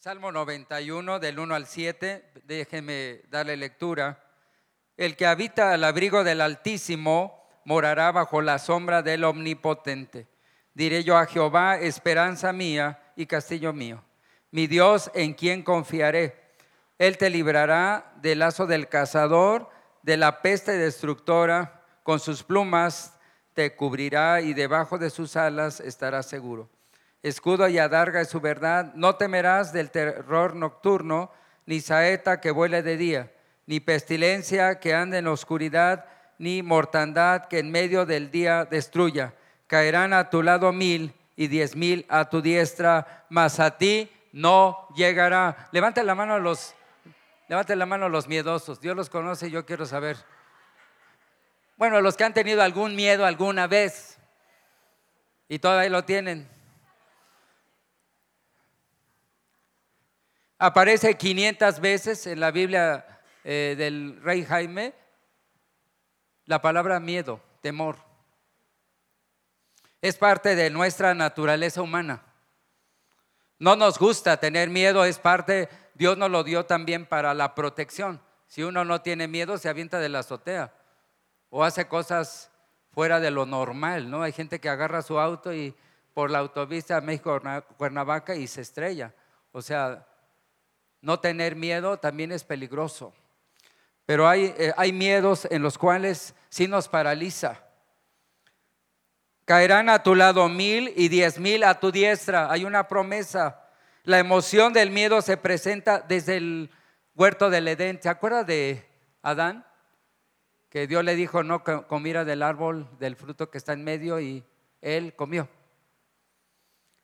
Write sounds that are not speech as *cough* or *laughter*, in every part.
Salmo 91, del 1 al 7, déjeme darle lectura. El que habita al abrigo del Altísimo morará bajo la sombra del Omnipotente. Diré yo a Jehová, esperanza mía y castillo mío, mi Dios en quien confiaré. Él te librará del lazo del cazador, de la peste destructora, con sus plumas te cubrirá y debajo de sus alas estarás seguro. Escudo y adarga es su verdad. No temerás del terror nocturno, ni saeta que vuele de día, ni pestilencia que ande en oscuridad, ni mortandad que en medio del día destruya. Caerán a tu lado mil y diez mil a tu diestra, mas a ti no llegará. Levante la mano a los, levante la mano a los miedosos. Dios los conoce y yo quiero saber. Bueno, los que han tenido algún miedo alguna vez y todavía lo tienen. Aparece 500 veces en la Biblia eh, del rey Jaime la palabra miedo, temor. Es parte de nuestra naturaleza humana. No nos gusta tener miedo, es parte, Dios nos lo dio también para la protección. Si uno no tiene miedo, se avienta de la azotea o hace cosas fuera de lo normal, ¿no? Hay gente que agarra su auto y por la autopista México-Cuernavaca y se estrella. O sea, no tener miedo también es peligroso. Pero hay, eh, hay miedos en los cuales sí nos paraliza. Caerán a tu lado mil y diez mil a tu diestra. Hay una promesa. La emoción del miedo se presenta desde el huerto del Edén. ¿Se acuerda de Adán? Que Dios le dijo no comiera del árbol del fruto que está en medio y él comió.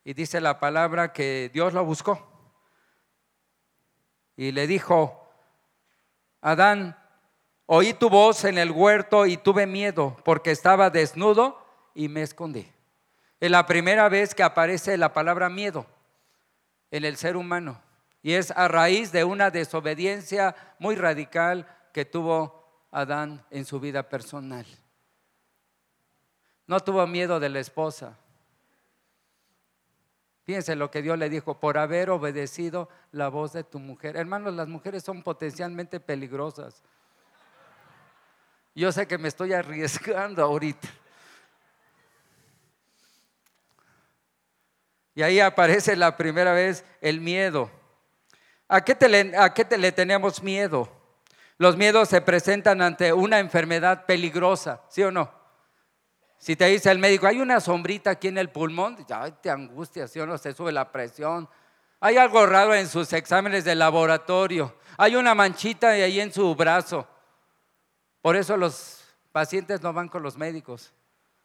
Y dice la palabra que Dios lo buscó. Y le dijo, Adán, oí tu voz en el huerto y tuve miedo porque estaba desnudo y me escondí. Es la primera vez que aparece la palabra miedo en el ser humano. Y es a raíz de una desobediencia muy radical que tuvo Adán en su vida personal. No tuvo miedo de la esposa. Fíjense lo que Dios le dijo, por haber obedecido la voz de tu mujer. Hermanos, las mujeres son potencialmente peligrosas. Yo sé que me estoy arriesgando ahorita. Y ahí aparece la primera vez el miedo. ¿A qué, ¿A qué te le tenemos miedo? Los miedos se presentan ante una enfermedad peligrosa, ¿sí o no? Si te dice el médico, hay una sombrita aquí en el pulmón, ya te angustia, ¿sí o no? Se sube la presión. Hay algo raro en sus exámenes de laboratorio. Hay una manchita ahí en su brazo. Por eso los pacientes no van con los médicos.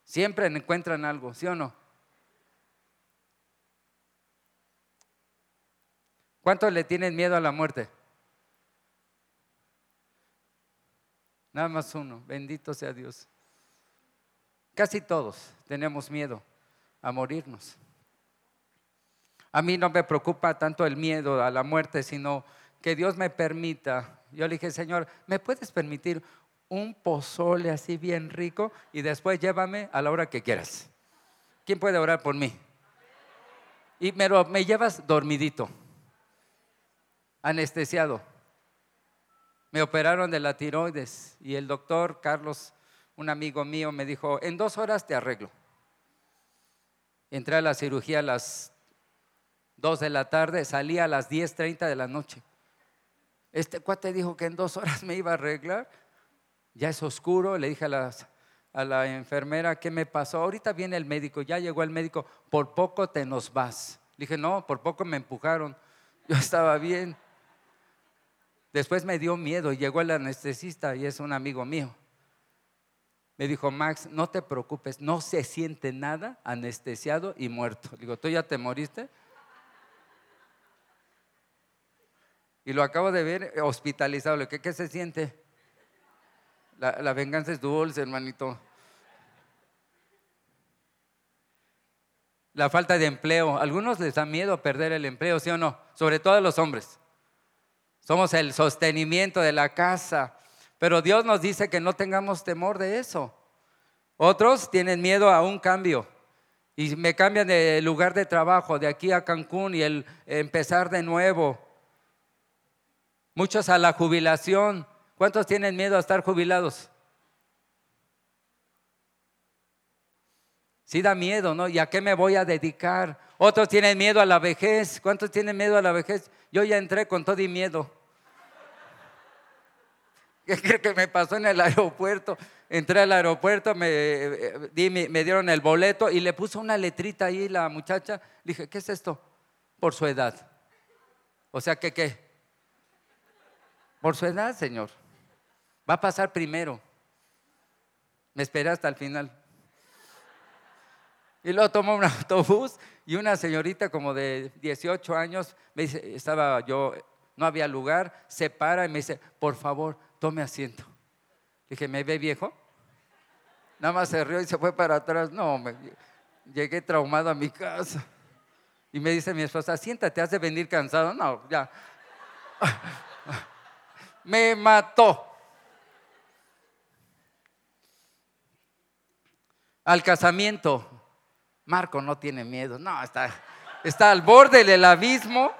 Siempre encuentran algo, ¿sí o no? ¿Cuántos le tienen miedo a la muerte? Nada más uno. Bendito sea Dios. Casi todos tenemos miedo a morirnos. A mí no me preocupa tanto el miedo a la muerte, sino que Dios me permita. Yo le dije, Señor, ¿me puedes permitir un pozole así bien rico y después llévame a la hora que quieras? ¿Quién puede orar por mí? Y me, me llevas dormidito, anestesiado. Me operaron de la tiroides y el doctor Carlos un amigo mío me dijo, en dos horas te arreglo. Entré a la cirugía a las 2 de la tarde, salí a las 10.30 de la noche. Este cuate dijo que en dos horas me iba a arreglar. Ya es oscuro, le dije a, la enfermera, ¿qué me pasó? Ahorita viene el médico, ya llegó el médico, por poco te nos vas. Le dije, no, por poco me empujaron, *laughs* yo estaba bien. Después me dio miedo, llegó el anestesista y es un amigo mío me dijo, Max, no te preocupes, no se siente nada, anestesiado y muerto. Digo, ¿tú ya te moriste? Y lo acabo de ver hospitalizado. ¿Qué, qué se siente? La, la venganza es dulce, hermanito. La falta de empleo. algunos les da miedo perder el empleo, ¿sí o no? Sobre todo a los hombres. Somos el sostenimiento de la casa. Pero Dios nos dice que no tengamos temor de eso. Otros tienen miedo a un cambio. Y me cambian de lugar de trabajo, de aquí a Cancún y el empezar de nuevo. Muchos a la jubilación. ¿Cuántos tienen miedo a estar jubilados? Sí da miedo, ¿no? ¿Y a qué me voy a dedicar? Otros tienen miedo a la vejez. ¿Cuántos tienen miedo a la vejez? Yo ya entré con todo y miedo. ¿Qué creo que me pasó en el aeropuerto? entré al aeropuerto, me, me, dieron el boleto y le puso una letrita ahí la muchacha. Dije, ¿qué es esto? Por su edad. O sea, ¿qué qué? Por su edad, señor. Va a pasar primero. Me esperé hasta el final. Y luego tomó un autobús y una señorita como de 18 años, me dice, estaba yo, no había lugar, se para y me dice, por favor, tome asiento. Dije, ¿me ve viejo? Nada más se rió y se fue para atrás. No, me, llegué traumado a mi casa. Y me dice mi esposa, siéntate, has de venir cansado. No, ya. *laughs* Me mató. Al casamiento, Marco no tiene miedo. No, está, está al borde del abismo,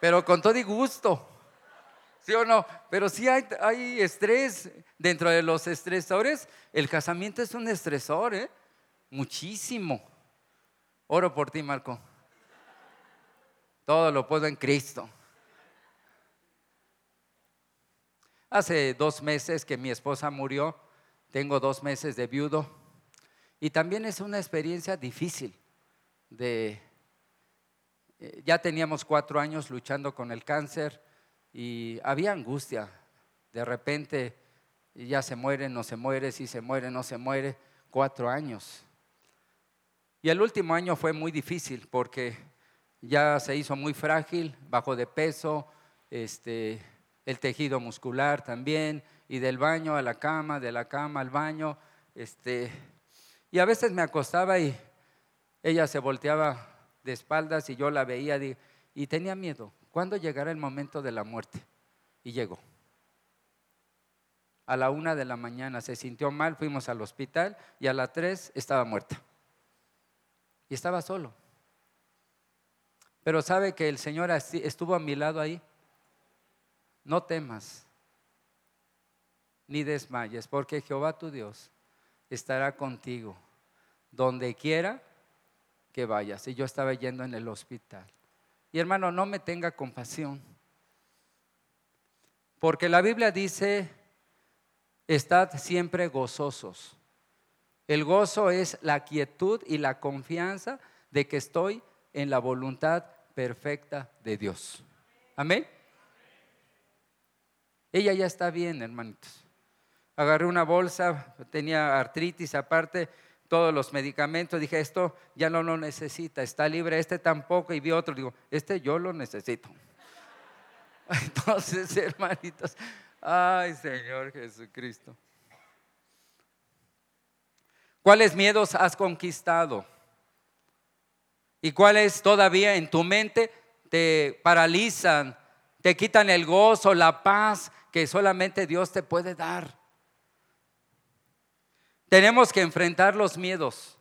pero con todo y gusto. ¿Sí o no? Pero sí hay, estrés dentro de los estresores. El casamiento es un estresor, ¿eh? Muchísimo. Oro por ti, Marco. Todo lo puedo en Cristo. Hace dos meses que mi esposa murió, tengo dos meses de viudo y también es una experiencia difícil de... Eh, ya teníamos cuatro años luchando con el cáncer, y había angustia. De repente ya se muere, no se muere, si se muere, no se muere. Cuatro años. Y el último año fue muy difícil porque ya se hizo muy frágil, bajo de peso, este, el tejido muscular también, y del baño a la cama, de la cama al baño. Este, y a veces me acostaba y ella se volteaba de espaldas y yo la veía y tenía miedo. ¿Cuándo llegará el momento de la muerte? Y llegó. A la una de la mañana se sintió mal, fuimos al hospital y a las tres estaba muerta. Y estaba solo. Pero sabe que el Señor estuvo a mi lado ahí. No temas, ni desmayes, porque Jehová tu Dios estará contigo donde quiera que vayas. Y yo estaba yendo en el hospital. Y hermano, no me tenga compasión. Porque la Biblia dice, estad siempre gozosos. El gozo es la quietud y la confianza de que estoy en la voluntad perfecta de Dios. Amén. Ella ya está bien, hermanitos. Agarré una bolsa, tenía artritis aparte, todos los medicamentos, dije, esto ya no lo necesita, está libre, este tampoco, y vi otro, digo, este yo lo necesito. *laughs* Entonces, hermanitos, ay Señor Jesucristo. ¿Cuáles miedos has conquistado? ¿Y cuáles todavía en tu mente te paralizan, te quitan el gozo, la paz que solamente Dios te puede dar? Tenemos que enfrentar los miedos.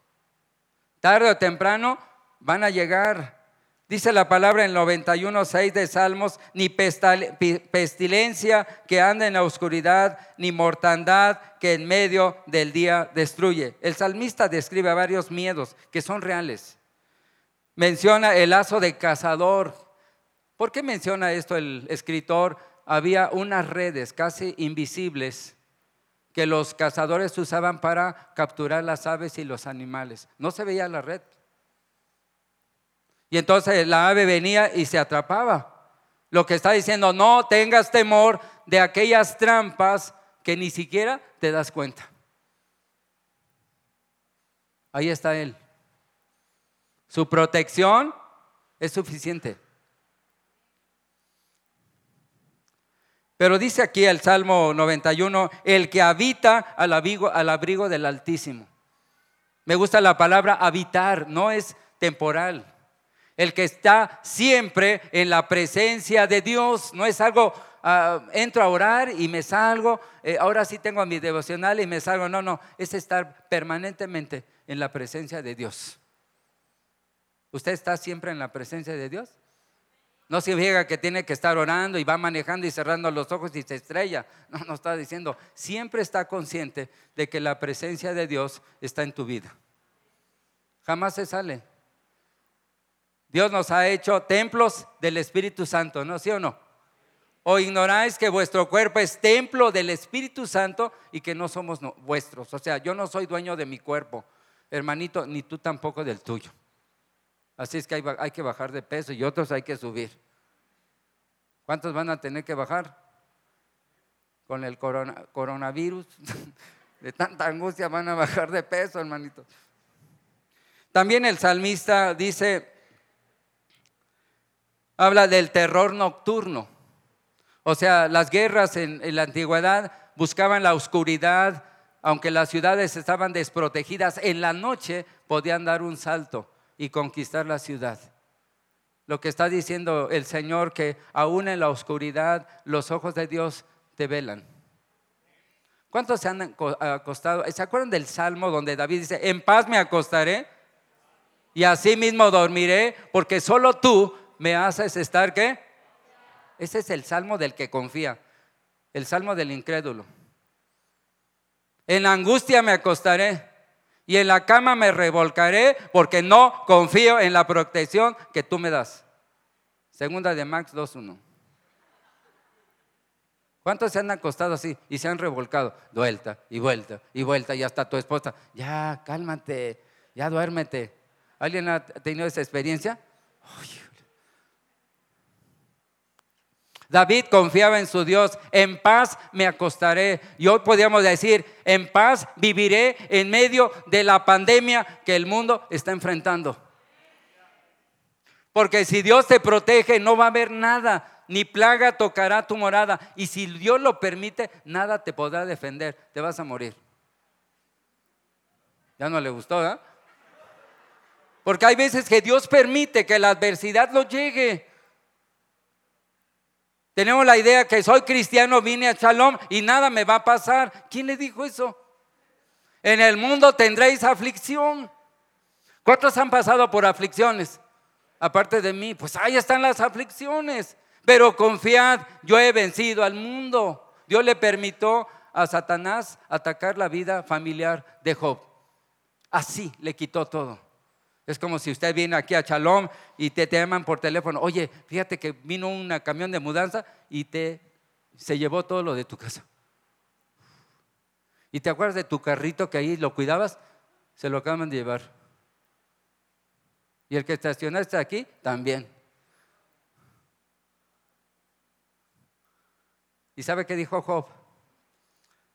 Tarde o temprano van a llegar. Dice la palabra en 91.6 de Salmos, ni pestilencia que anda en la oscuridad, ni mortandad que en medio del día destruye. El salmista describe varios miedos que son reales. Menciona el lazo de cazador. ¿Por qué menciona esto el escritor? Había unas redes casi invisibles que los cazadores usaban para capturar las aves y los animales. No se veía la red. Y entonces la ave venía y se atrapaba. Lo que está diciendo, no tengas temor de aquellas trampas que ni siquiera te das cuenta. Ahí está Él. Su protección es suficiente. Pero dice aquí el Salmo 91, el que habita al abrigo, del Altísimo. Me gusta la palabra habitar, no es temporal. El que está siempre en la presencia de Dios, no es algo, ah, entro a orar y me salgo, eh, ahora sí tengo mi devocional y me salgo. No, no, es estar permanentemente en la presencia de Dios. ¿Usted está siempre en la presencia de Dios? No significa que tiene que estar orando y va manejando y cerrando los ojos y se estrella. No, no está diciendo. Siempre está consciente de que la presencia de Dios está en tu vida. Jamás se sale. Dios nos ha hecho templos del Espíritu Santo, ¿no? ¿Sí o no? ¿O ignoráis que vuestro cuerpo es templo del Espíritu Santo y que no somos vuestros? O sea, yo no soy dueño de mi cuerpo, hermanito, ni tú tampoco del tuyo. Así es que hay, que bajar de peso y otros hay que subir. ¿Cuántos van a tener que bajar? Con el coronavirus. *laughs* De tanta angustia van a bajar de peso, hermanito. También el salmista dice, habla del terror nocturno. O sea, las guerras en, en la antigüedad buscaban la oscuridad, aunque las ciudades estaban desprotegidas, en la noche podían dar un salto y conquistar la ciudad. Lo que está diciendo el Señor que aún en la oscuridad los ojos de Dios te velan. ¿Cuántos se han acostado? ¿Se acuerdan del salmo donde David dice, en paz me acostaré y así mismo dormiré porque solo tú me haces estar qué? Ese es el salmo del que confía, el salmo del incrédulo. En angustia me acostaré y en la cama me revolcaré porque no confío en la protección que tú me das. Segunda de Max 2.1. ¿Cuántos se han acostado así y se han revolcado? Vuelta y vuelta y vuelta y hasta tu esposa. Ya, cálmate, ya duérmete. ¿Alguien ha tenido esa experiencia? David confiaba en su Dios, en paz me acostaré. Y hoy podríamos decir, en paz viviré en medio de la pandemia que el mundo está enfrentando. Porque si Dios te protege, no va a haber nada, ni plaga tocará tu morada. Y si Dios lo permite, nada te podrá defender, te vas a morir. Ya no le gustó, ¿eh? Porque hay veces que Dios permite que la adversidad lo llegue. Tenemos la idea que soy cristiano, vine a Shalom y nada me va a pasar. ¿Quién le dijo eso? En el mundo tendréis aflicción. ¿Cuántos han pasado por aflicciones? Aparte de mí, pues ahí están las aflicciones. Pero confiad, yo he vencido al mundo. Dios le permitió a Satanás atacar la vida familiar de Job. Así le quitó todo. Es como si usted viene aquí a Chalón y te, llaman por teléfono, oye, fíjate que vino un camión de mudanza y te se llevó todo lo de tu casa. ¿Y te acuerdas de tu carrito que ahí lo cuidabas? Se lo acaban de llevar. Y el que estacionaste aquí, también. ¿Y sabe qué dijo Job?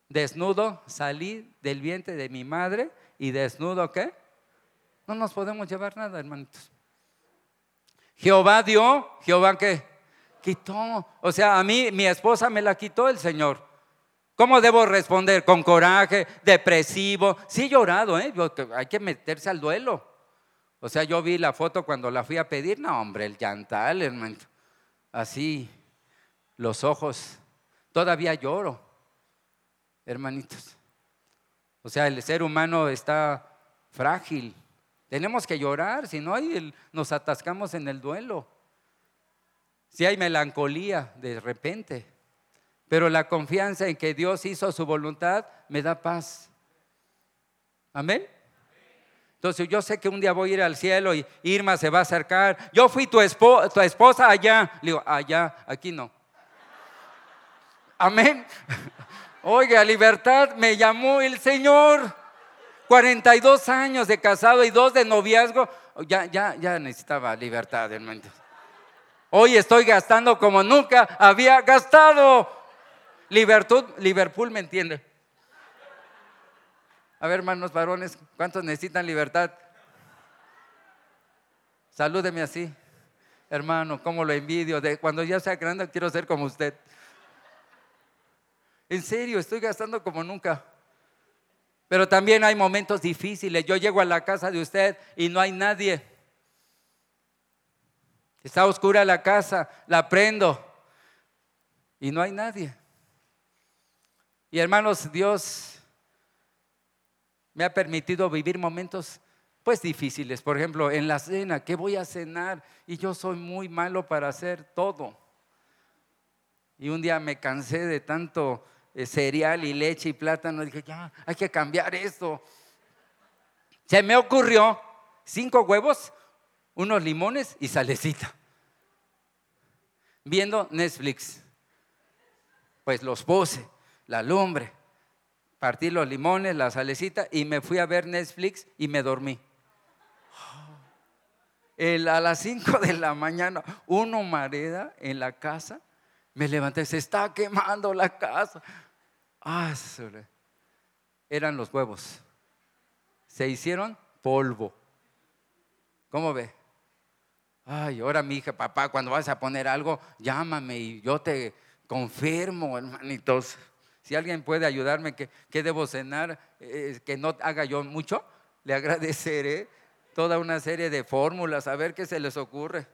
Desnudo salí del vientre de mi madre y desnudo qué? No nos podemos llevar nada, hermanitos. Jehová dio, Jehová qué? Quitó. O sea, a mí, mi esposa me la quitó el Señor. ¿Cómo debo responder? ¿Con coraje? ¿Depresivo? Sí, he llorado, ¿eh? Hay que meterse al duelo. O sea, yo vi la foto cuando la fui a pedir. No, hombre, el llantal, hermano. Así, los ojos. Todavía lloro, hermanitos. O sea, el ser humano está frágil. Tenemos que llorar, si no nos atascamos en el duelo. Si hay melancolía de repente, pero la confianza en que Dios hizo su voluntad me da paz. Amén. Entonces yo sé que un día voy a ir al cielo y Irma se va a acercar. Yo fui tu, tu esposa allá. Le digo, allá, aquí no. Amén. *laughs* Oiga, libertad me llamó el Señor. 42 años de casado y dos de noviazgo, ya, ya, ya necesitaba libertad, hermano. Hoy estoy gastando como nunca había gastado. Libertud, Liverpool me entiende. A ver, hermanos varones, ¿cuántos necesitan libertad? Salúdeme así. Hermano, ¿cómo lo envidio? De, cuando ya sea grande quiero ser como usted. En serio, estoy gastando como nunca. Pero también hay momentos difíciles. Yo llego a la casa de usted y no hay nadie. Está oscura la casa, la prendo y no hay nadie. Y hermanos, Dios me ha permitido vivir momentos pues difíciles. Por ejemplo, en la cena, ¿qué voy a cenar? Y yo soy muy malo para hacer todo. Y un día me cansé de tanto cereal y leche y plátano. Dije, ya, hay que cambiar esto. Se me ocurrió cinco huevos, unos limones y salecita. Viendo Netflix. Pues los puse, la lumbre, partí los limones, la salecita y me fui a ver Netflix y me dormí. a las cinco de la mañana, uno mareda en la casa me levanté, se está quemando la casa. Ah, eran los huevos. Se hicieron polvo. ¿Cómo ve? Ay, ahora mi hija, papá, cuando vas a poner algo, llámame y yo te confirmo, hermanitos. Si alguien puede ayudarme, que, debo cenar, eh, que no haga yo mucho, le agradeceré toda una serie de fórmulas, a ver qué se les ocurre.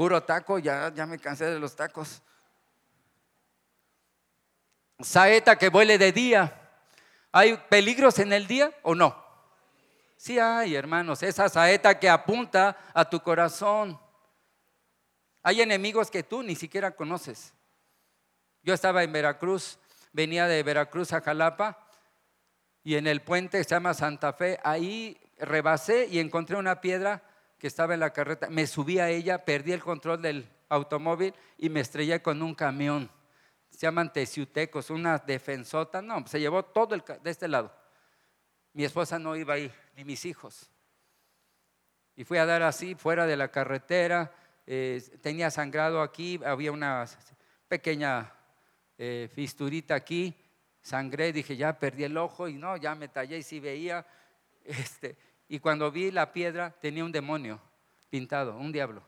Puro taco, ya, ya me cansé de los tacos. Saeta que vuele de día. ¿Hay peligros en el día o no? Sí hay, hermanos. Esa saeta que apunta a tu corazón. Hay enemigos que tú ni siquiera conoces. Yo estaba en Veracruz, venía de Veracruz a Jalapa y en el puente se llama Santa Fe, ahí rebasé y encontré una piedra que estaba en la carreta, me subí a ella, perdí el control del automóvil y me estrellé con un camión. Se llaman teciutecos, una defensota. No, se llevó todo el, de este lado. Mi esposa no iba ahí, ni mis hijos. Y fui a dar así, fuera de la carretera. Eh, tenía sangrado aquí, había una pequeña eh, fisturita aquí. Sangré, dije, ya perdí el ojo y no, ya me tallé y sí veía. *laughs* Este, y cuando vi la piedra tenía un demonio pintado, un diablo.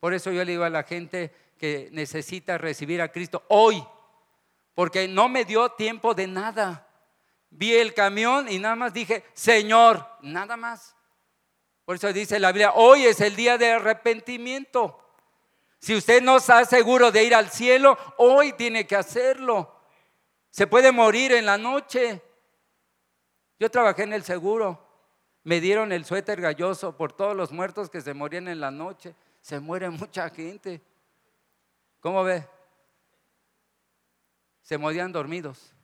Por eso yo le digo a la gente que necesita recibir a Cristo hoy, porque no me dio tiempo de nada. Vi el camión y nada más dije, Señor, nada más. Por eso dice la Biblia, hoy es el día de arrepentimiento. Si usted no está seguro de ir al cielo, hoy tiene que hacerlo. Se puede morir en la noche. Yo trabajé en el seguro. Me dieron el suéter galloso por todos los muertos que se morían en la noche. Se muere mucha gente. ¿Cómo ve? Se morían dormidos.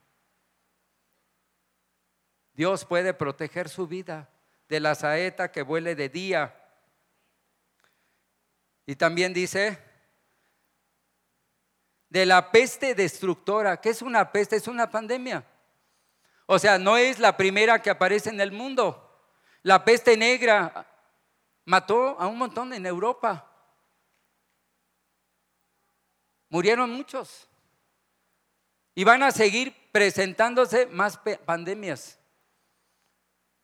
Dios puede proteger su vida de la saeta que vuele de día. Y también dice, de la peste destructora. ¿Qué es una peste? Es una pandemia. O sea, no es la primera que aparece en el mundo. La peste negra mató a un montón en Europa. Murieron muchos. Y van a seguir presentándose más pandemias.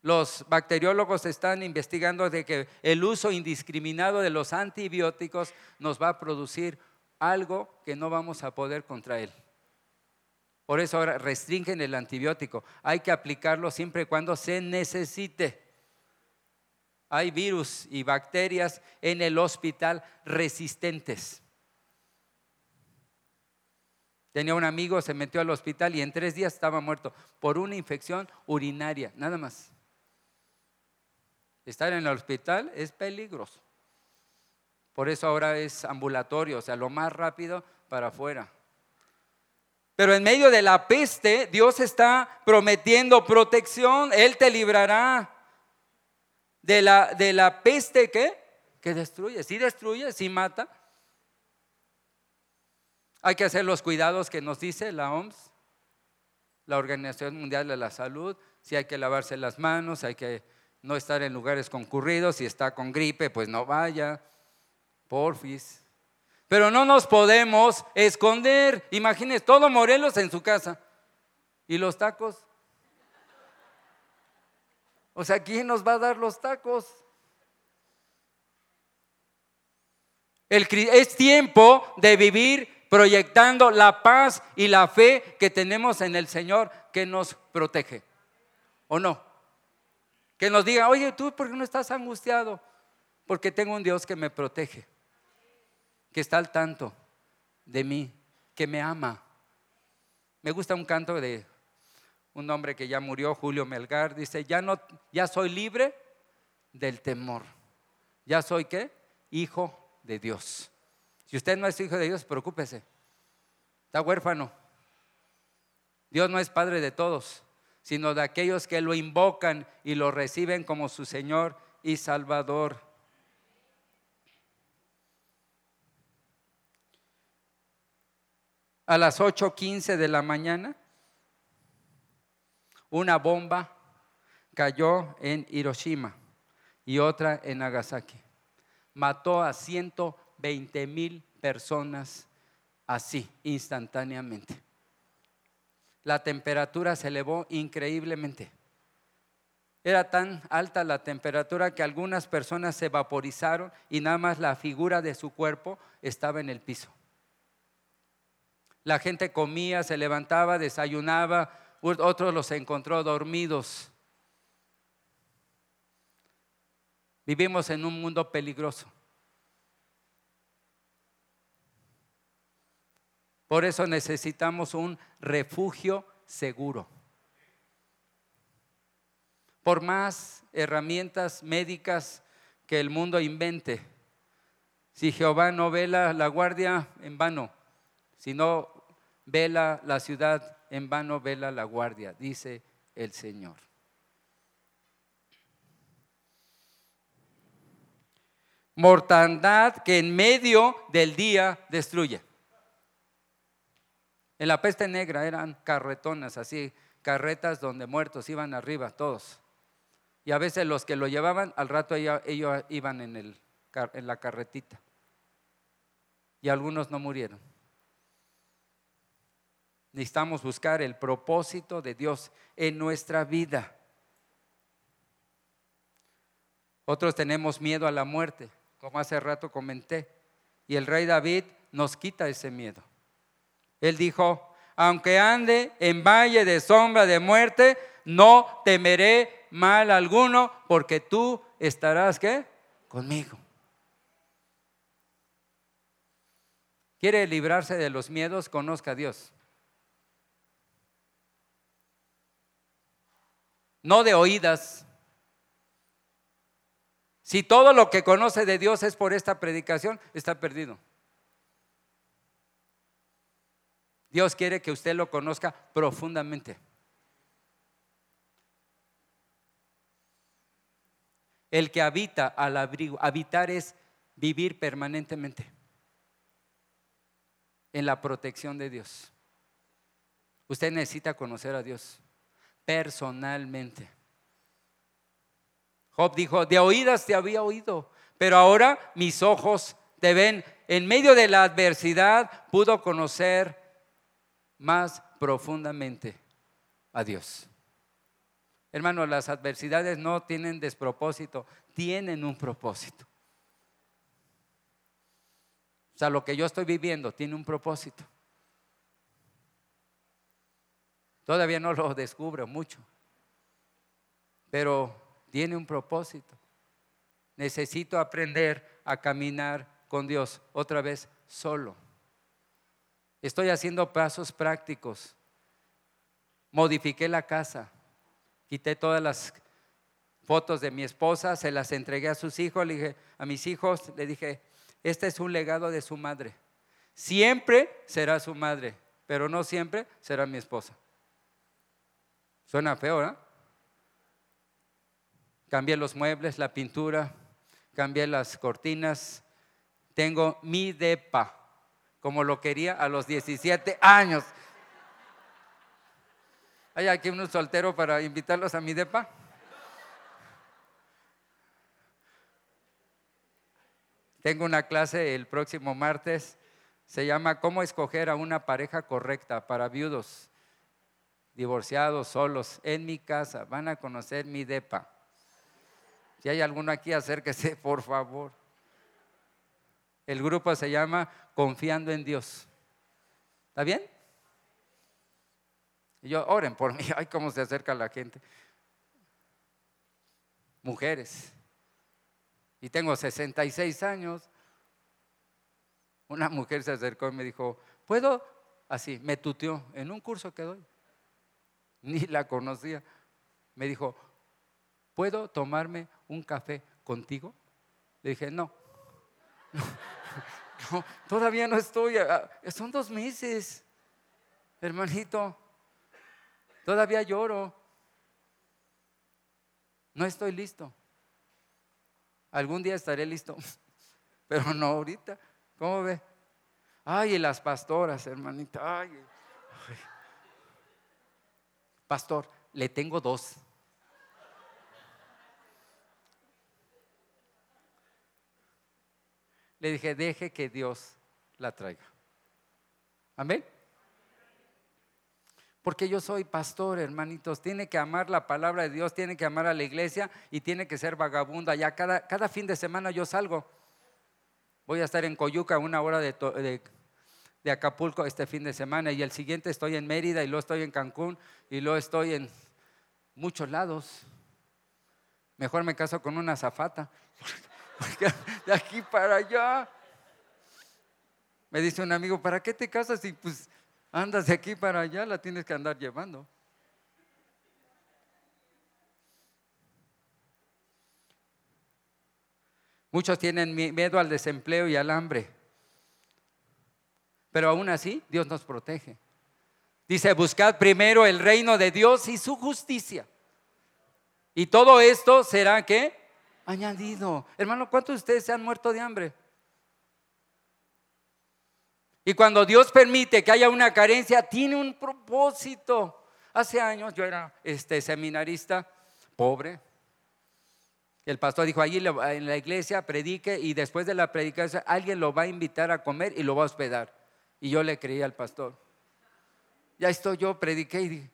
Los bacteriólogos están investigando de que el uso indiscriminado de los antibióticos nos va a producir algo que no vamos a poder contra él. Por eso ahora restringen el antibiótico. Hay que aplicarlo siempre y cuando se necesite. Hay virus y bacterias en el hospital resistentes. Tenía un amigo, se metió al hospital y en tres días estaba muerto por una infección urinaria, nada más. Estar en el hospital es peligroso. Por eso ahora es ambulatorio, o sea, lo más rápido para afuera. Pero en medio de la peste, Dios está prometiendo protección. Él te librará de la, de la peste que, que destruye. Si destruye, si mata. Hay que hacer los cuidados que nos dice la OMS, la Organización Mundial de la Salud. Si hay que lavarse las manos, hay que no estar en lugares concurridos. Si está con gripe, pues no vaya. Porfis. Pero no nos podemos esconder. Imagínense, todo Morelos en su casa. ¿Y los tacos? O sea, ¿quién nos va a dar los tacos? es tiempo de vivir proyectando la paz y la fe que tenemos en el Señor que nos protege. ¿O no? Que nos diga, oye, tú, ¿por qué no estás angustiado? Porque tengo un Dios que me protege que está al tanto de mí, que me ama. Me gusta un canto de un hombre que ya murió, Julio Melgar, dice, ya no, ya soy libre del temor. Ya soy qué? Hijo de Dios. Si usted no es hijo de Dios, preocúpese. Está huérfano. Dios no es padre de todos, sino de aquellos que lo invocan y lo reciben como su Señor y Salvador. A las 8.15 de la mañana, una bomba cayó en Hiroshima y otra en Nagasaki. Mató a 120 mil personas así, instantáneamente. La temperatura se elevó increíblemente. Era tan alta la temperatura que algunas personas se vaporizaron y nada más la figura de su cuerpo estaba en el piso. La gente comía, se levantaba, desayunaba, otros los encontró dormidos. Vivimos en un mundo peligroso. Por eso necesitamos un refugio seguro. Por más herramientas médicas que el mundo invente, si Jehová no vela la guardia, en vano. Si no vela la ciudad, en vano vela la guardia, dice el Señor. mortandad que en medio del día destruye. En la peste negra eran carretonas, así, carretas donde muertos iban arriba, todos. Y a veces los que lo llevaban, al rato ellos, iban en, el, en la carretita. Y algunos no murieron. Necesitamos buscar el propósito de Dios en nuestra vida. Otros tenemos miedo a la muerte como hace rato comenté. Y el rey David nos quita ese miedo. Él dijo, aunque ande en valle de sombra de muerte, no temeré mal alguno, porque tú estarás, ¿qué? Conmigo. ¿Quiere librarse de los miedos? Conozca a Dios. No de oídas, si todo lo que conoce de Dios es por esta predicación, está perdido. Dios quiere que usted lo conozca profundamente. El que habita al abrigo, habitar es vivir permanentemente en la protección de Dios. Usted necesita conocer a Dios personalmente. Job dijo, de oídas te había oído, pero ahora mis ojos te ven. En medio de la adversidad pudo conocer más profundamente a Dios. Hermanos, las adversidades no tienen despropósito, tienen un propósito. O sea, lo que yo estoy viviendo tiene un propósito. Todavía no lo descubro mucho, pero tiene un propósito. Necesito aprender a caminar con Dios otra vez solo. Estoy haciendo pasos prácticos. Modifiqué la casa. Quité todas las fotos de mi esposa, se las entregué a sus hijos, le dije, a mis hijos, le dije, este es un legado de su madre. Siempre será su madre, pero no siempre será mi esposa. Suena feo, ¿no? Cambié los muebles, la pintura, cambié las cortinas. Tengo mi depa, como lo quería a los 17 años. ¿Hay aquí un soltero para invitarlos a mi depa? Tengo una clase el próximo martes, se llama ¿Cómo escoger a una pareja correcta para viudos, divorciados, solos, en mi casa? Van a conocer mi depa. Si hay alguno aquí, acérquese, *laughs* por favor. El grupo se llama Confiando en Dios. ¿Está bien? Y yo, oren por *laughs* mí. Ay, cómo se acerca la gente. Mujeres. Y tengo 66 años. Una mujer se acercó y me dijo, ¿puedo? Así, me tuteó en un curso que doy. Ni la conocía. Me dijo, ¿puedo tomarme un café contigo? Le dije, no. *laughs* no, todavía no estoy. Ah, son dos meses, hermanito. Todavía lloro. No estoy listo. Algún día estaré listo, *laughs* pero no ahorita. ¿Cómo ve? Ay, y las pastoras, hermanita. Ay, Pastor, le tengo dos. Le dije, deje que Dios la traiga. Amén. Porque yo soy pastor, hermanitos. Tiene que amar la palabra de Dios, tiene que amar a la iglesia y tiene que ser vagabunda. Ya cada, cada fin de semana yo salgo. Voy a estar en Coyuca una hora de, de, Acapulco este fin de semana y el siguiente estoy en Mérida y luego estoy en Cancún y luego estoy en muchos lados. Mejor me caso con una zafata. *laughs* De aquí para allá. Me dice un amigo, ¿para qué te casas? Y pues Andas de aquí para allá, la tienes que andar llevando. Muchos tienen miedo al desempleo y al hambre. Pero aún así, Dios nos protege. Dice, buscad primero el reino de Dios y su justicia. Y todo esto será que añadido. Hermano, ¿cuántos de ustedes se han muerto de hambre? Y cuando Dios permite que haya una carencia, tiene un propósito. Hace años yo era este, seminarista pobre. El pastor dijo, allí en la iglesia predique y después de la predicación alguien lo va a invitar a comer y lo va a hospedar. Y yo le creí al pastor. Ya estoy yo, prediqué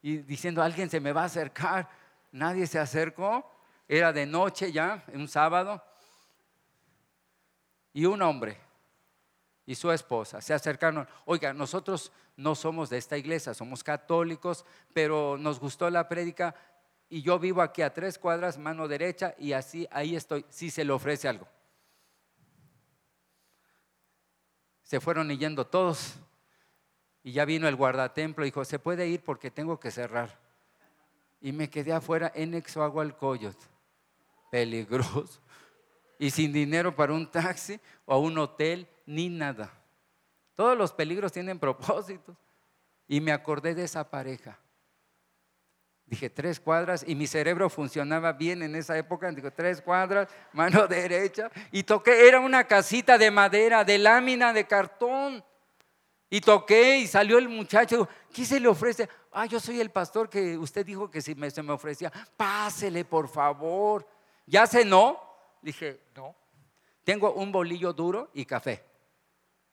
y, diciendo, alguien se me va a acercar. Nadie se acercó. Era de noche ya, un sábado. Y un hombre y su esposa se acercaron, oiga, nosotros no somos de esta iglesia, somos católicos, pero nos gustó la prédica y yo vivo aquí a tres cuadras, mano derecha, y así, ahí estoy, si se le ofrece algo. Se fueron yendo todos y ya vino el guardatemplo y dijo, se puede ir porque tengo que cerrar. Y me quedé afuera en Exoagualcoyot, peligroso, y sin dinero para un taxi o un hotel ni nada. Todos los peligros tienen propósitos. Y me acordé de esa pareja. Dije, tres cuadras, y mi cerebro funcionaba bien en esa época. Digo, tres cuadras, *laughs* mano derecha. Y toqué, era una casita de madera, de lámina, de cartón. Y toqué y salió el muchacho. ¿Qué se le ofrece? Ah, yo soy el pastor que usted dijo que si se me ofrecía. Pásele, por favor. ¿Ya cenó? Dije, no. Tengo un bolillo duro y café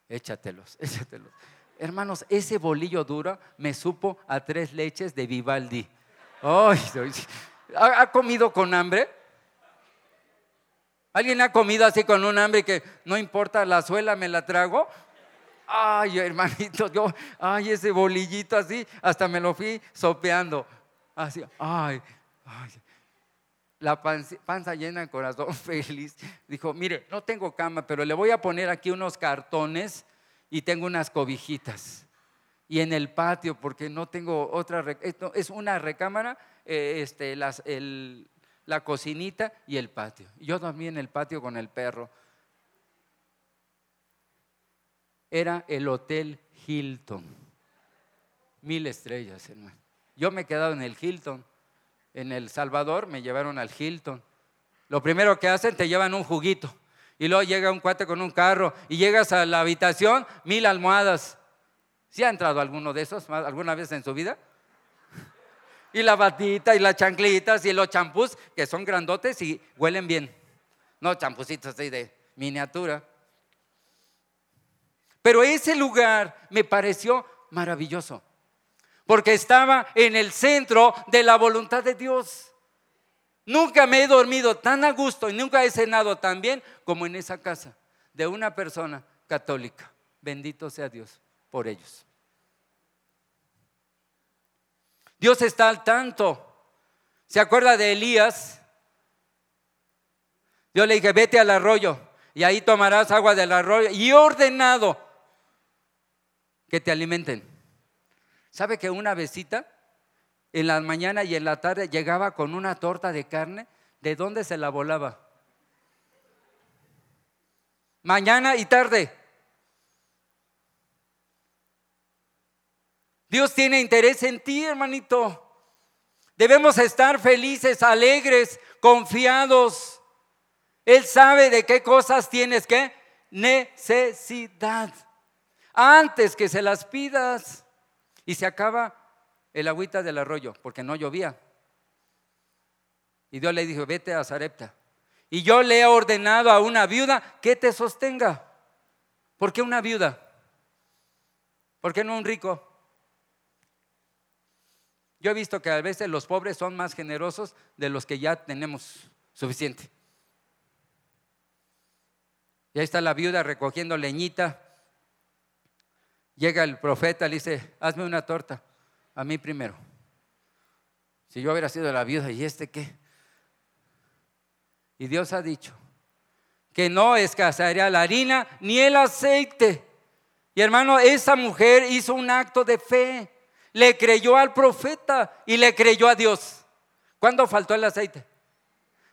échatelos, *laughs* échatelos. Hermanos, ese bolillo duro me supo a tres leches de Vivaldi. ¿Ha comido con hambre? ¿Alguien ha comido así con un hambre que no importa la suela, me la trago? Ay, hermanito, yo, ay, ese bolillito así, hasta me lo fui sopeando. Así, ay, ay la panza, llena, el corazón *laughs* feliz. Dijo, mire, no tengo cama, pero le voy a poner aquí unos cartones y tengo unas cobijitas. Y en el patio, porque no tengo otra, es una recámara, eh, este, la cocinita y el patio. Yo dormí en el patio con el perro. Era el Hotel Hilton. Mil estrellas, hermano. Yo me he quedado en el Hilton en El Salvador, me llevaron al Hilton. Lo primero que hacen, te llevan un juguito. Y luego llega un cuate con un carro y llegas a la habitación, mil almohadas. ¿Sí ha entrado alguno de esos alguna vez en su vida? Y la batita y las chanclitas y los champús que son grandotes y huelen bien. No champucitos así de miniatura. Pero ese lugar me pareció maravilloso porque estaba en el centro de la voluntad de Dios. Nunca me he dormido tan a gusto y nunca he cenado tan bien como en esa casa de una persona católica. Bendito sea Dios por ellos. Dios está al tanto. ¿Se acuerda de Elías? Yo le dije, vete al arroyo y ahí tomarás agua del arroyo y ordenado que te alimenten. ¿Sabe que una besita en la mañana y en la tarde llegaba con una torta de carne. ¿De dónde se la volaba? Mañana y tarde. Dios tiene interés en ti, hermanito. Debemos estar felices, alegres, confiados. Él sabe de qué cosas tienes que necesidad. Antes que se las pidas. Y se acaba el agüita del arroyo, porque no llovía. Y Dios le dijo, vete a Zarepta. Y yo le he ordenado a una viuda que te sostenga. ¿Por qué una viuda? ¿Por qué no un rico? Yo he visto que a veces los pobres son más generosos de los que ya tenemos suficiente. Y ahí está la viuda recogiendo leñita. Llega el profeta, le dice, hazme una torta, a mí primero. Si yo hubiera sido la viuda, ¿y este qué? Y Dios ha dicho que no escasearía la harina ni el aceite. Y hermano, esa mujer hizo un acto de fe le creyó al profeta y le creyó a Dios. ¿Cuánto faltó el aceite?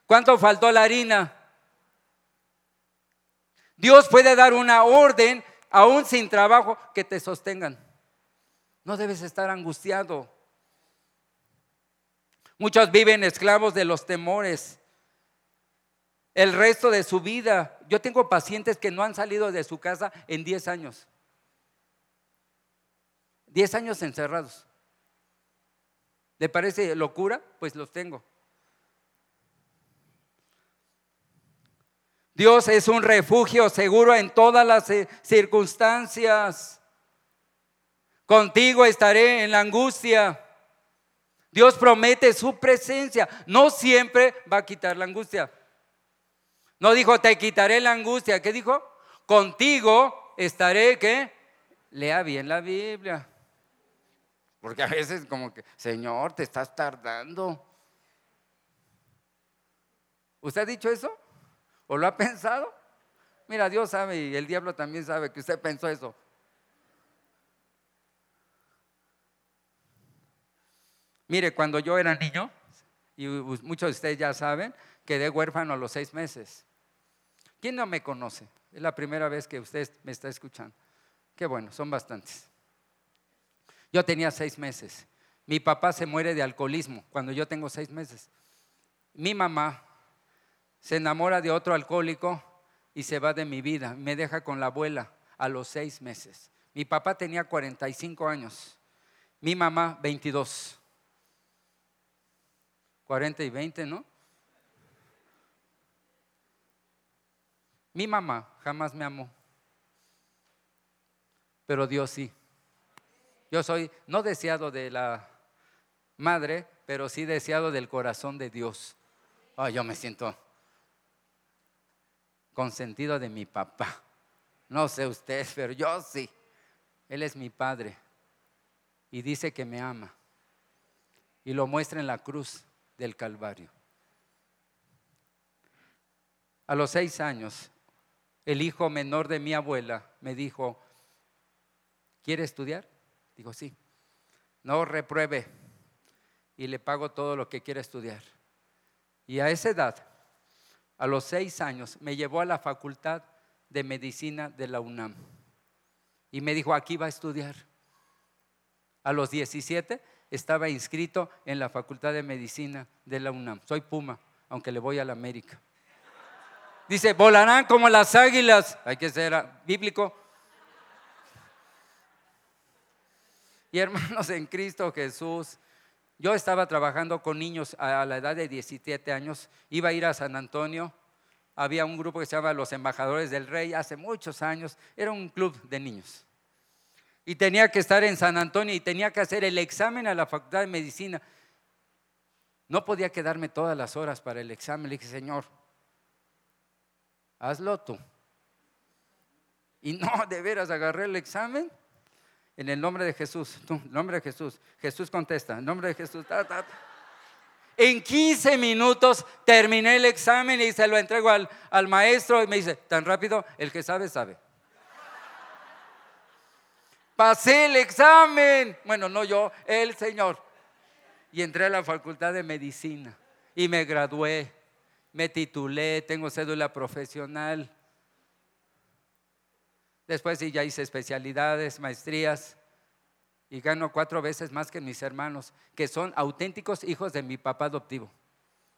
¿Cuánto faltó la harina? Dios puede dar una orden, aún sin trabajo, que te sostengan. No debes estar angustiado. Muchos viven esclavos de los temores. El resto de su vida. Yo tengo pacientes que no han salido de su casa en 10 años. Diez años encerrados. ¿Le parece locura? Pues los tengo. Dios es un refugio seguro en todas las eh, circunstancias. Contigo estaré en la angustia. Dios promete su presencia. No siempre va a quitar la angustia. No dijo, te quitaré la angustia. ¿Qué dijo? Contigo estaré, ¿qué? Lea bien la Biblia. Porque a veces como que, Señor, te estás tardando. ¿Usted ha dicho eso? ¿O lo ha pensado? Mira, Dios sabe y el diablo también sabe que usted pensó eso. Mire, cuando yo era niño, y muchos de ustedes ya saben, quedé huérfano a los seis meses. ¿Quién no me conoce? Es la primera vez que usted me está escuchando. Qué bueno, son bastantes. Yo tenía seis meses. Mi papá se muere de alcoholismo cuando yo tengo seis meses. Mi mamá se enamora de otro alcohólico y se va de mi vida. Me deja con la abuela a los seis meses. Mi papá tenía 45 años. Mi mamá 22. 40 y 20, ¿no? Mi mamá jamás me amó, pero Dios sí. Yo soy no deseado de la madre, pero sí deseado del corazón de Dios. yo me siento consentido de mi papá. No sé usted, pero yo sí. Él es mi padre y dice que me ama. Y lo muestra en la cruz del Calvario. A los seis años, el hijo menor de mi abuela me dijo, ¿quiere estudiar? Digo, sí, no repruebe y le pago todo lo que quiera estudiar. Y a esa edad, a los seis años, me llevó a la facultad de medicina de la UNAM. Y me dijo, aquí va a estudiar. A los 17 estaba inscrito en la facultad de medicina de la UNAM. Soy Puma, aunque le voy a la América. Dice, volarán como las águilas. Hay que ser bíblico. Hermanos en Cristo Jesús, yo estaba trabajando con niños a la edad de 17 años, iba a ir a San Antonio, había un grupo que se llama Los Embajadores del Rey hace muchos años, era un club de niños. Y tenía que estar en San Antonio y tenía que hacer el examen a la Facultad de Medicina. No podía quedarme todas las horas para el examen. Le dije, Señor, hazlo tú. Y no, de veras, agarré el examen en el nombre de Jesús, el nombre de Jesús. Jesús contesta, en nombre de Jesús. En 15 minutos terminé el examen y se lo entrego al, al maestro y me dice, tan rápido, el que sabe, sabe. Pasé el examen. Bueno, no yo, el Señor. y entré a la facultad de medicina y me gradué, me titulé, tengo cédula profesional. Después sí, ya hice especialidades, maestrías y gano cuatro veces más que mis hermanos, que son auténticos hijos de mi papá adoptivo.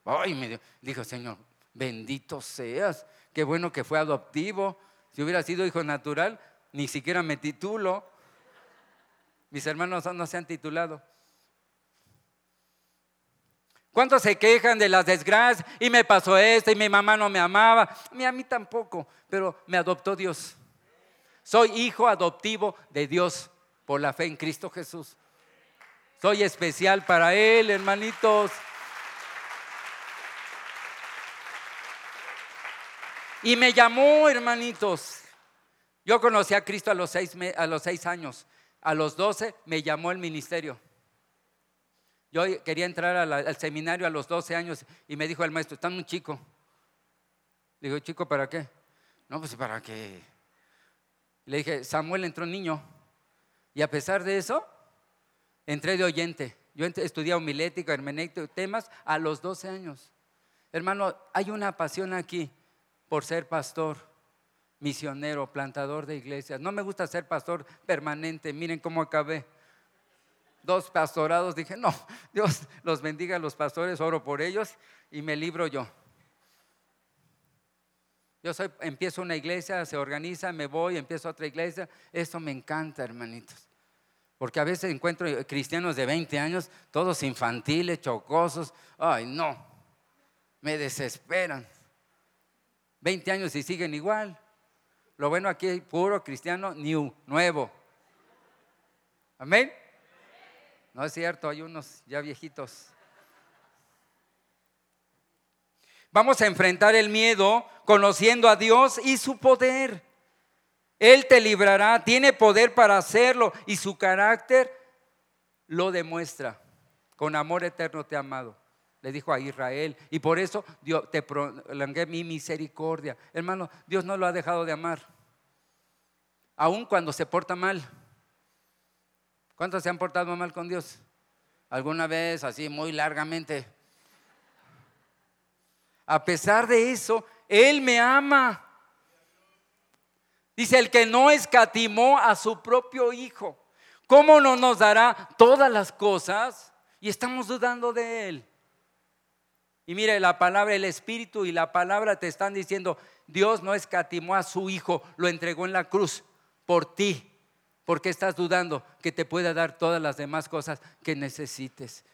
Ay, me dijo, Señor, bendito seas, qué bueno que fue adoptivo. Si hubiera sido hijo natural, ni siquiera me titulo. Mis hermanos no se han titulado. ¿Cuántos se quejan de las desgracias? Y me pasó esto, y mi mamá no me amaba. Ni a mí tampoco, pero me adoptó Dios. Soy hijo adoptivo de Dios por la fe en Cristo Jesús. Soy especial para Él, hermanitos. Y me llamó, hermanitos. Yo conocí a Cristo a los seis, años. A los doce me llamó el ministerio. Yo quería entrar al seminario a los doce años y me dijo el maestro, está un chico. Digo, chico, ¿para qué? No, pues para Le dije, Samuel entró niño. Y a pesar de eso, entré de oyente. Yo estudié homilética, hermenéutica, temas a los 12 años. Hermano, hay una pasión aquí por ser pastor, misionero, plantador de iglesias. No me gusta ser pastor permanente. Miren cómo acabé. Dos pastorados, dije, no, Dios los bendiga a los pastores, oro por ellos y me libro yo. Yo soy, empiezo una iglesia, se organiza, me voy, empiezo otra iglesia. Eso me encanta, hermanitos. Porque a veces encuentro cristianos de 20 años, todos infantiles, chocosos. Ay, no, me desesperan. 20 años y siguen igual. Lo bueno aquí es puro cristiano, new, nuevo. Amén. No es cierto, hay unos ya viejitos. Vamos a enfrentar el miedo conociendo a Dios y su poder. Él te librará, tiene poder para hacerlo y su carácter lo demuestra. Con amor eterno te ha amado. Le dijo a Israel. Y por eso Dios, te prolongué mi misericordia. Hermano, Dios no lo ha dejado de amar. Aun cuando se porta mal. ¿Cuántos se han portado mal con Dios? ¿Alguna vez así muy largamente? A pesar de eso, Él me ama. Dice, el que no escatimó a su propio Hijo, ¿cómo no nos dará todas las cosas? Y estamos dudando de Él. Y mire, la palabra, el Espíritu y la palabra te están diciendo, Dios no escatimó a su Hijo, lo entregó en la cruz por ti. porque estás dudando que te pueda dar todas las demás cosas que necesites?